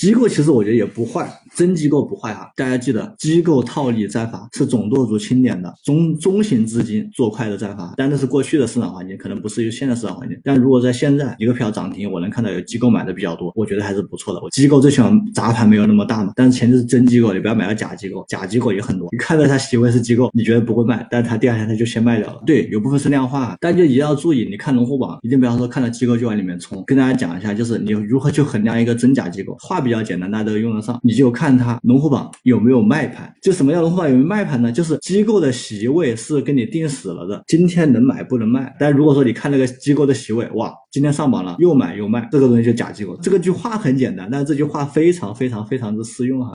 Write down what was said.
机构其实我觉得也不坏，真机构不坏哈。大家记得，机构套利战法是总舵主钦点的中中型资金做快的战法，但那是过去的市场环境，可能不是现在市场环境。但如果在现在一个票涨停，我能看到有机构买的比较多，我觉得还是不错的。我机构最喜欢砸盘没有那么大嘛，但是前提是真机构，你不要买到假机构，假机构也很多。你看到它席位是机构，你觉得不会卖，但是它第二天它就先卖掉了。对，有部分是量化，但就一定要注意，你看龙虎榜一定不要说看到机构就往里面冲。跟大家讲一下，就是你如何去衡量一个真假机构，画比比较简单，大家都用得上，你就看它龙虎榜有没有卖盘。就什么叫龙虎榜有没有卖盘呢？就是机构的席位是给你定死了的，今天能买不能卖。但如果说你看那个机构的席位，哇，今天上榜了，又买又卖，这个东西就假机构。这个句话很简单，但是这句话非常非常非常之适用哈。